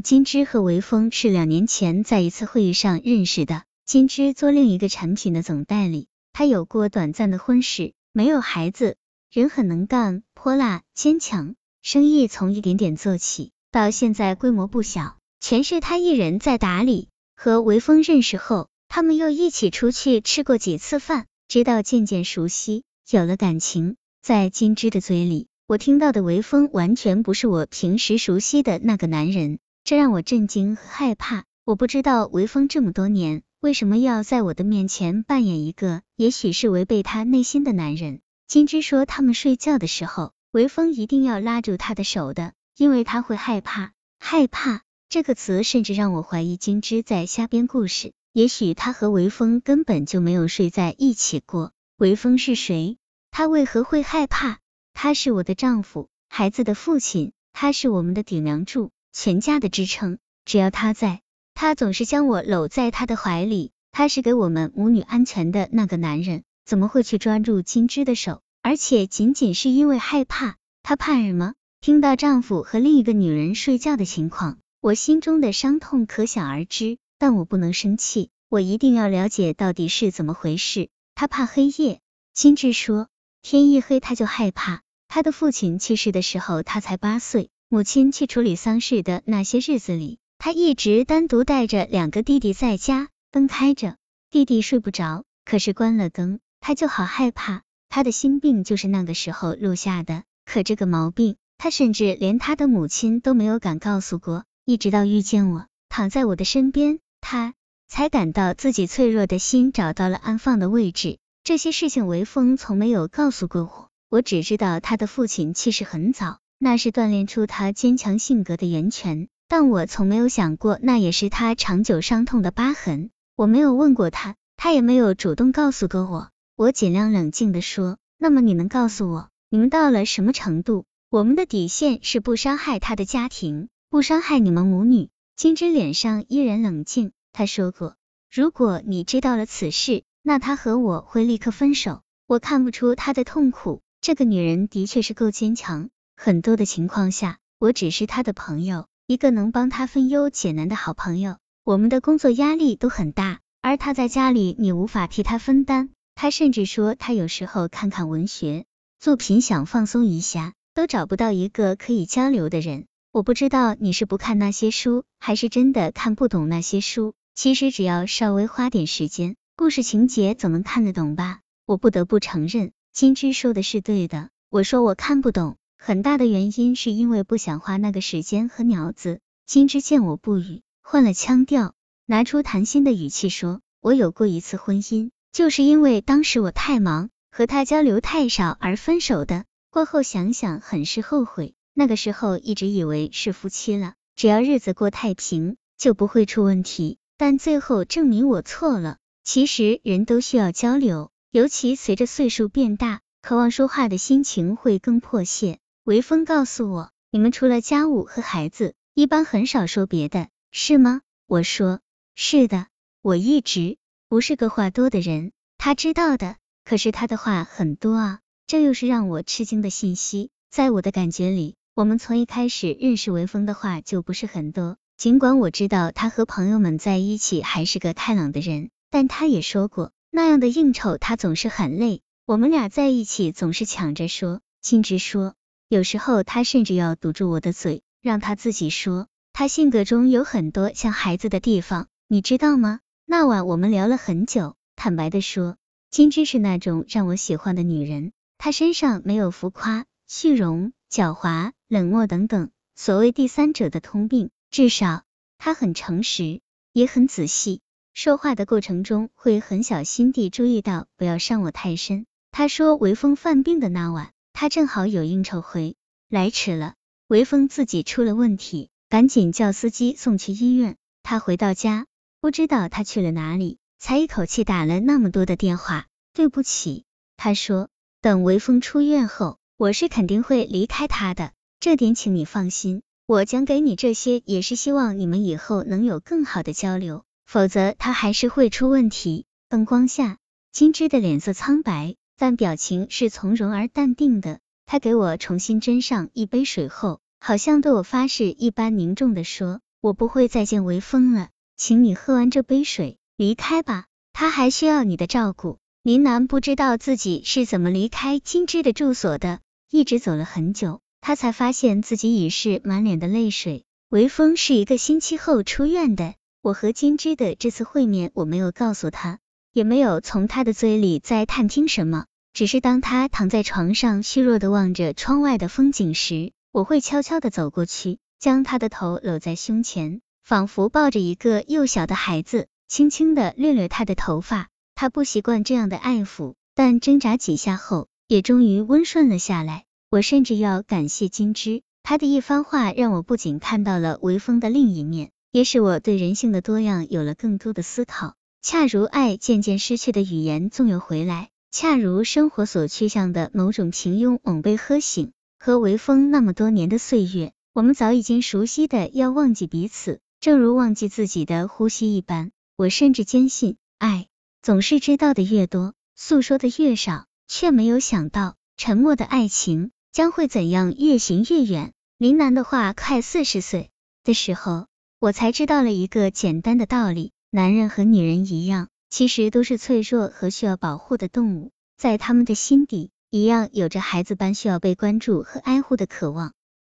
金枝和韦峰是两年前在一次会议上认识的。金枝做另一个产品的总代理，他有过短暂的婚史，没有孩子，人很能干、泼辣、坚强。生意从一点点做起，到现在规模不小，全是他一人在打理。和韦峰认识后，他们又一起出去吃过几次饭，直到渐渐熟悉，有了感情。在金枝的嘴里，我听到的韦峰完全不是我平时熟悉的那个男人，这让我震惊和害怕。我不知道韦峰这么多年。为什么要在我的面前扮演一个也许是违背他内心的男人？金枝说，他们睡觉的时候，韦峰一定要拉住他的手的，因为他会害怕。害怕这个词甚至让我怀疑金枝在瞎编故事。也许他和韦峰根本就没有睡在一起过。韦峰是谁？他为何会害怕？他是我的丈夫，孩子的父亲，他是我们的顶梁柱，全家的支撑。只要他在。他总是将我搂在他的怀里，他是给我们母女安全的那个男人，怎么会去抓住金枝的手？而且仅仅是因为害怕，他怕什么？听到丈夫和另一个女人睡觉的情况，我心中的伤痛可想而知。但我不能生气，我一定要了解到底是怎么回事。他怕黑夜，金枝说，天一黑他就害怕。他的父亲去世的时候，他才八岁，母亲去处理丧事的那些日子里。他一直单独带着两个弟弟在家，灯开着，弟弟睡不着，可是关了灯，他就好害怕。他的心病就是那个时候落下的，可这个毛病，他甚至连他的母亲都没有敢告诉过。一直到遇见我，躺在我的身边，他才感到自己脆弱的心找到了安放的位置。这些事情，韦峰从没有告诉过我，我只知道他的父亲去世很早，那是锻炼出他坚强性格的源泉。但我从没有想过，那也是他长久伤痛的疤痕。我没有问过他，他也没有主动告诉过我。我尽量冷静的说：“那么你能告诉我，你们到了什么程度？我们的底线是不伤害他的家庭，不伤害你们母女。”金枝脸上依然冷静。他说过：“如果你知道了此事，那他和我会立刻分手。”我看不出他的痛苦。这个女人的确是够坚强。很多的情况下，我只是他的朋友。一个能帮他分忧解难的好朋友，我们的工作压力都很大，而他在家里你无法替他分担。他甚至说他有时候看看文学作品想放松一下，都找不到一个可以交流的人。我不知道你是不看那些书，还是真的看不懂那些书。其实只要稍微花点时间，故事情节总能看得懂吧？我不得不承认，金枝说的是对的。我说我看不懂。很大的原因是因为不想花那个时间和鸟子。金枝见我不语，换了腔调，拿出谈心的语气说：“我有过一次婚姻，就是因为当时我太忙，和他交流太少而分手的。过后想想，很是后悔。那个时候一直以为是夫妻了，只要日子过太平，就不会出问题。但最后证明我错了。其实人都需要交流，尤其随着岁数变大，渴望说话的心情会更迫切。”韦峰告诉我，你们除了家务和孩子，一般很少说别的，是吗？我说，是的，我一直不是个话多的人，他知道的。可是他的话很多啊，这又是让我吃惊的信息。在我的感觉里，我们从一开始认识韦峰的话就不是很多。尽管我知道他和朋友们在一起还是个开朗的人，但他也说过，那样的应酬他总是很累。我们俩在一起总是抢着说，金直说。有时候他甚至要堵住我的嘴，让他自己说。他性格中有很多像孩子的地方，你知道吗？那晚我们聊了很久，坦白的说，金枝是那种让我喜欢的女人。她身上没有浮夸、虚荣、狡猾、冷漠等等所谓第三者的通病，至少她很诚实，也很仔细。说话的过程中会很小心地注意到不要伤我太深。他说微风犯病的那晚。他正好有应酬回来迟了，韦峰自己出了问题，赶紧叫司机送去医院。他回到家，不知道他去了哪里，才一口气打了那么多的电话。对不起，他说，等韦峰出院后，我是肯定会离开他的，这点请你放心。我讲给你这些，也是希望你们以后能有更好的交流，否则他还是会出问题。灯光下，金枝的脸色苍白。但表情是从容而淡定的。他给我重新斟上一杯水后，好像对我发誓一般凝重的说：“我不会再见微风了，请你喝完这杯水离开吧，他还需要你的照顾。林楠不知道自己是怎么离开金枝的住所的，一直走了很久，他才发现自己已是满脸的泪水。微风是一个星期后出院的，我和金枝的这次会面，我没有告诉他，也没有从他的嘴里再探听什么。只是当他躺在床上，虚弱的望着窗外的风景时，我会悄悄的走过去，将他的头搂在胸前，仿佛抱着一个幼小的孩子，轻轻的掠掠他的头发。他不习惯这样的爱抚，但挣扎几下后，也终于温顺了下来。我甚至要感谢金枝，他的一番话让我不仅看到了微风的另一面，也使我对人性的多样有了更多的思考。恰如爱渐渐失去的语言纵有回来。恰如生活所趋向的某种平庸猛被喝醒，和微风那么多年的岁月，我们早已经熟悉的要忘记彼此，正如忘记自己的呼吸一般。我甚至坚信，爱总是知道的越多，诉说的越少，却没有想到，沉默的爱情将会怎样越行越远。林楠的话，快四十岁的时候，我才知道了一个简单的道理：男人和女人一样。其实都是脆弱和需要保护的动物，在他们的心底，一样有着孩子般需要被关注和爱护的渴望。